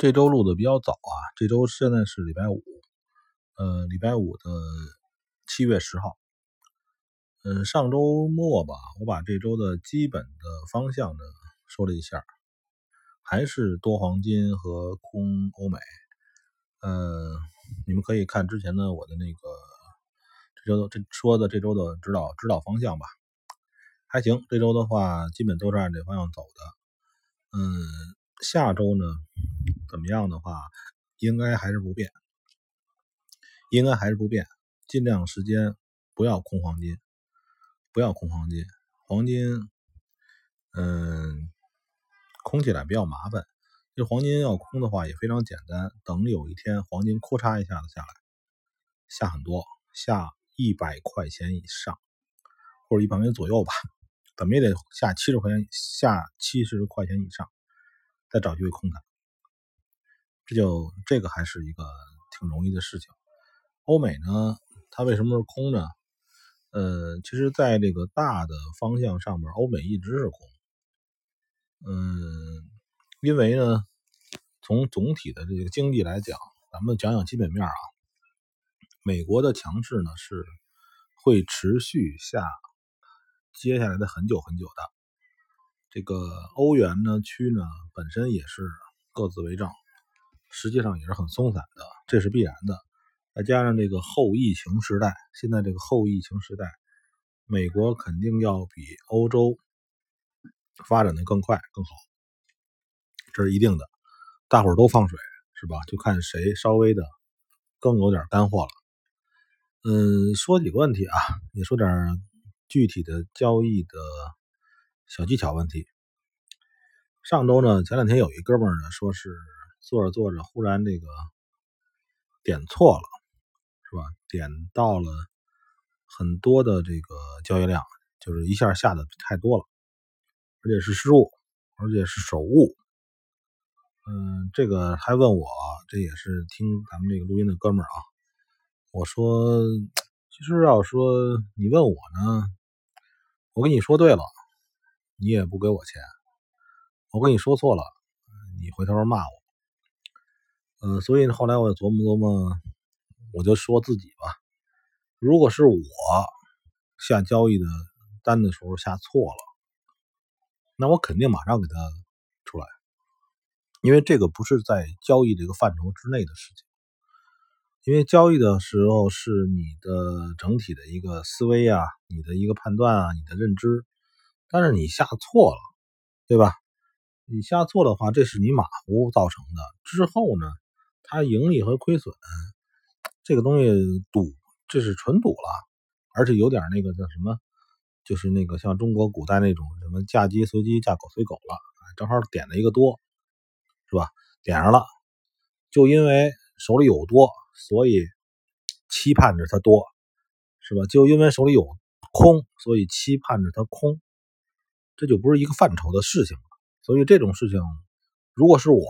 这周录的比较早啊，这周现在是礼拜五，呃，礼拜五的七月十号。嗯，上周末吧，我把这周的基本的方向呢说了一下，还是多黄金和空欧美。呃，你们可以看之前的我的那个这周的这说的这周的指导指导方向吧，还行。这周的话，基本都是按这方向走的。嗯，下周呢？怎么样的话，应该还是不变，应该还是不变，尽量时间不要空黄金，不要空黄金，黄金，嗯，空起来比较麻烦。就黄金要空的话也非常简单，等有一天黄金咔嚓一下子下来，下很多，下一百块钱以上，或者一百块钱左右吧，怎么也得下七十块钱，下七十块钱以上，再找机会空它。这就这个还是一个挺容易的事情。欧美呢，它为什么是空呢？呃，其实在这个大的方向上面，欧美一直是空。嗯，因为呢，从总体的这个经济来讲，咱们讲讲基本面啊，美国的强势呢是会持续下接下来的很久很久的。这个欧元呢区呢本身也是各自为政。实际上也是很松散的，这是必然的。再加上这个后疫情时代，现在这个后疫情时代，美国肯定要比欧洲发展的更快更好，这是一定的。大伙儿都放水是吧？就看谁稍微的更有点干货了。嗯，说几个问题啊，也说点具体的交易的小技巧问题。上周呢，前两天有一哥们儿呢，说是。做着做着，忽然这个点错了，是吧？点到了很多的这个交易量，就是一下下的太多了，而且是失误，而且是手误。嗯，这个还问我，这也是听咱们这个录音的哥们儿啊。我说，其实要说你问我呢，我跟你说对了，你也不给我钱；我跟你说错了，你回头骂我。呃，所以后来我琢磨琢磨，我就说自己吧。如果是我下交易的单的时候下错了，那我肯定马上给他出来，因为这个不是在交易这个范畴之内的事情。因为交易的时候是你的整体的一个思维啊，你的一个判断啊，你的认知，但是你下错了，对吧？你下错的话，这是你马虎造成的。之后呢？它盈利和亏损这个东西赌，这是纯赌了，而且有点那个叫什么，就是那个像中国古代那种什么嫁鸡随鸡，嫁狗随狗了，正好点了一个多，是吧？点上了，就因为手里有多，所以期盼着它多，是吧？就因为手里有空，所以期盼着它空，这就不是一个范畴的事情了。所以这种事情，如果是我。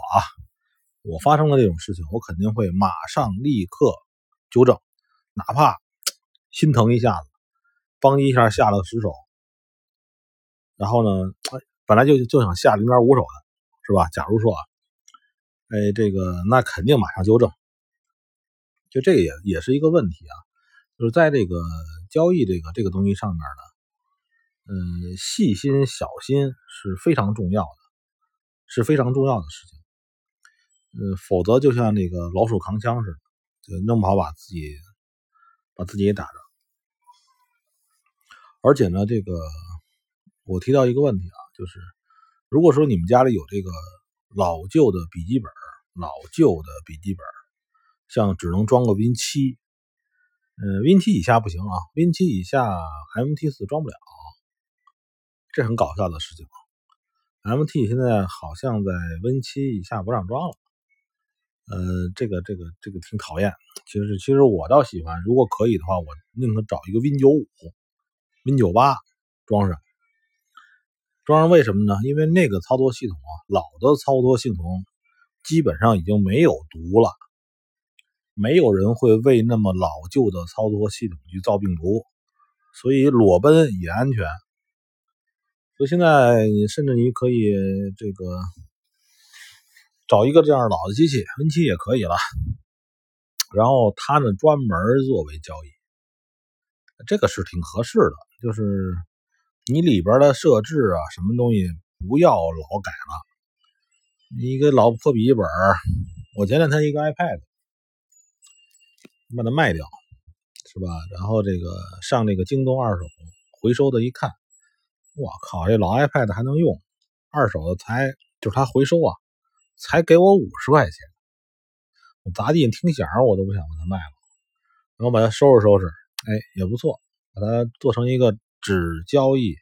我发生了这种事情，我肯定会马上立刻纠正，哪怕 心疼一下子，帮一下下了十手，然后呢，本来就就想下零点五手的，是吧？假如说，啊哎，这个那肯定马上纠正，就这个也也是一个问题啊，就是在这个交易这个这个东西上面呢，嗯，细心小心是非常重要的，是非常重要的事情。呃，否则就像那个老鼠扛枪似的，就弄不好把自己把自己给打着。而且呢，这个我提到一个问题啊，就是如果说你们家里有这个老旧的笔记本，老旧的笔记本，像只能装个 Win 七，嗯，Win 七以下不行啊，Win 七以下 MT 四装不了，这很搞笑的事情。MT 现在好像在 Win 七以下不让装了。呃，这个这个这个挺讨厌。其实其实我倒喜欢，如果可以的话，我宁可找一个 Win 九五、Win 九八装上。装上为什么呢？因为那个操作系统啊，老的操作系统基本上已经没有毒了，没有人会为那么老旧的操作系统去造病毒，所以裸奔也安全。所以现在你甚至你可以这个。找一个这样老的机器，Win 七也可以了。然后它呢专门作为交易，这个是挺合适的。就是你里边的设置啊，什么东西不要老改了。你一个老破笔记本，我前两天一个 iPad，把它卖掉，是吧？然后这个上这个京东二手回收的一看，我靠，这老 iPad 还能用，二手的才就是他回收啊，才给我五十块钱。我砸地听响我都不想把它卖了，然后把它收拾收拾，哎，也不错，把它做成一个只交易，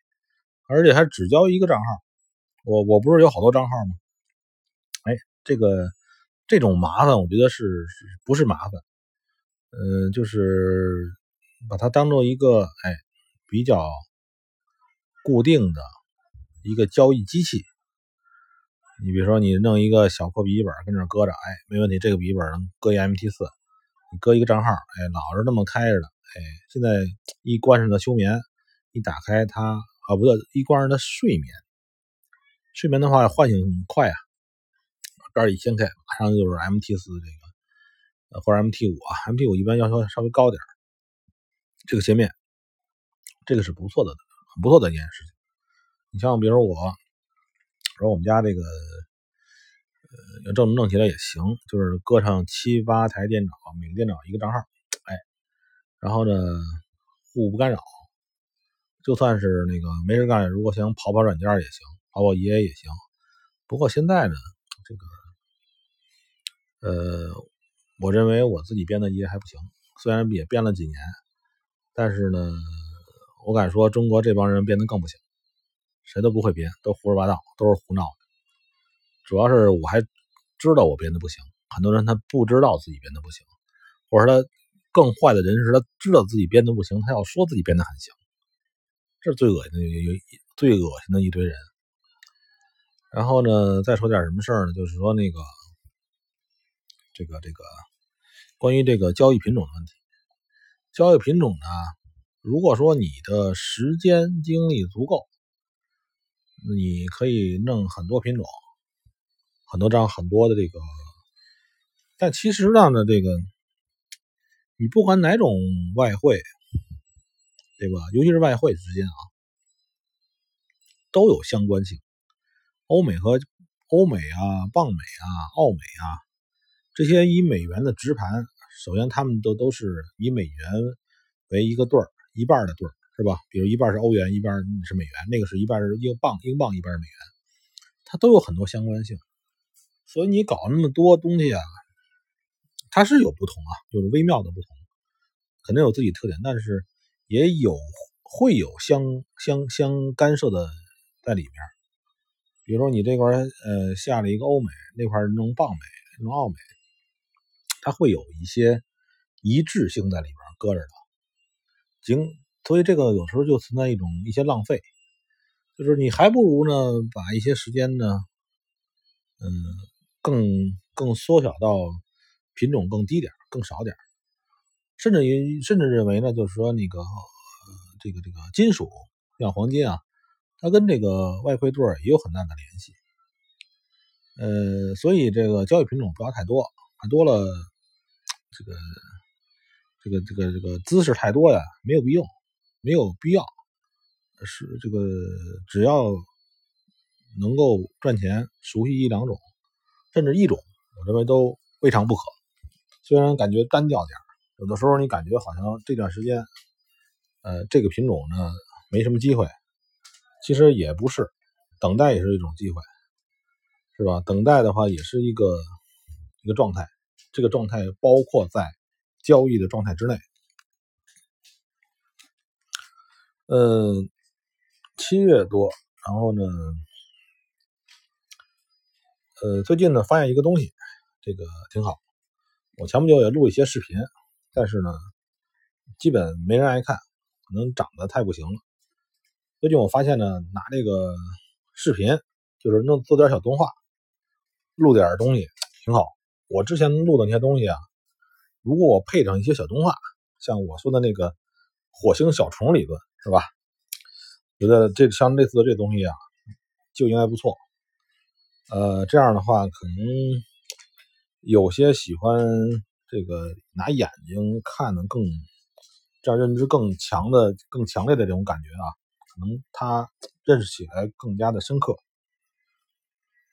而且还只交一个账号。我我不是有好多账号吗？哎，这个这种麻烦，我觉得是不是麻烦？嗯，就是把它当做一个哎比较固定的一个交易机器。你比如说，你弄一个小破笔记本跟这搁着，哎，没问题。这个笔记本能搁一 MT 四，你搁一个账号，哎，老是那么开着的，哎，现在一关上的休眠，一打开它啊，不对，一关上的睡眠，睡眠的话唤醒快啊，边一掀开，马上就是 MT 四这个，或者 MT 五啊，MT 五一般要求稍微高点这个界面，这个是不错的，很不错的一件事情。你像比如我。说我们家这个，呃，要这么弄起来也行，就是搁上七八台电脑，每个电脑一个账号，哎，然后呢，互不干扰，就算是那个没事干，如果想跑跑软件也行，跑跑 EA 也行。不过现在呢，这个，呃，我认为我自己编的 EA 还不行，虽然也编了几年，但是呢，我敢说中国这帮人编的更不行。谁都不会编，都胡说八道，都是胡闹的。主要是我还知道我编的不行，很多人他不知道自己编的不行，或者他更坏的人是他知道自己编的不行，他要说自己编的很行，这是最恶心的，有有最恶心的一堆人。然后呢，再说点什么事儿呢？就是说那个这个这个关于这个交易品种的问题，交易品种呢，如果说你的时间精力足够。你可以弄很多品种，很多张，很多的这个，但其实上呢，这个你不管哪种外汇，对吧？尤其是外汇之间啊，都有相关性。欧美和欧美啊，镑美啊，澳美啊，这些以美元的直盘，首先他们都都是以美元为一个对儿，一半的对儿。是吧？比如一半是欧元，一半是美元，那个是一半是英镑，英镑一半是美元，它都有很多相关性。所以你搞那么多东西啊，它是有不同啊，就是微妙的不同，肯定有自己特点，但是也有会有相相相干涉的在里面。比如说你这块呃下了一个欧美，那块弄镑美，弄澳美，它会有一些一致性在里边搁着的，行。所以这个有时候就存在一种一些浪费，就是你还不如呢把一些时间呢，嗯，更更缩小到品种更低点更少点甚至于甚至认为呢，就是说那个这个这个金属像黄金啊，它跟这个外汇对也有很大的联系，呃，所以这个交易品种不要太多，太多了，这个这个这个这个姿势太多呀，没有必要。没有必要，是这个只要能够赚钱，熟悉一两种，甚至一种，我认为都未尝不可。虽然感觉单调点有的时候你感觉好像这段时间，呃，这个品种呢没什么机会，其实也不是，等待也是一种机会，是吧？等待的话也是一个一个状态，这个状态包括在交易的状态之内。嗯，七月多，然后呢，呃，最近呢发现一个东西，这个挺好。我前不久也录一些视频，但是呢，基本没人爱看，可能长得太不行了。最近我发现呢，拿这个视频，就是弄做点小动画，录点东西挺好。我之前录的那些东西啊，如果我配上一些小动画，像我说的那个火星小虫理论。是吧？觉得这像类似的这东西啊，就应该不错。呃，这样的话，可能有些喜欢这个拿眼睛看的更这样认知更强的、更强烈的这种感觉啊，可能他认识起来更加的深刻。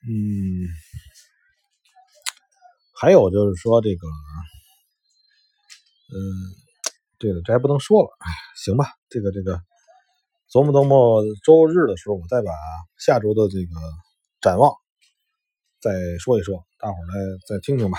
嗯，还有就是说这个，嗯，这个这还不能说了，哎，行吧，这个这个琢磨琢磨周日的时候，我再把下周的这个展望再说一说，大伙儿来再听听吧。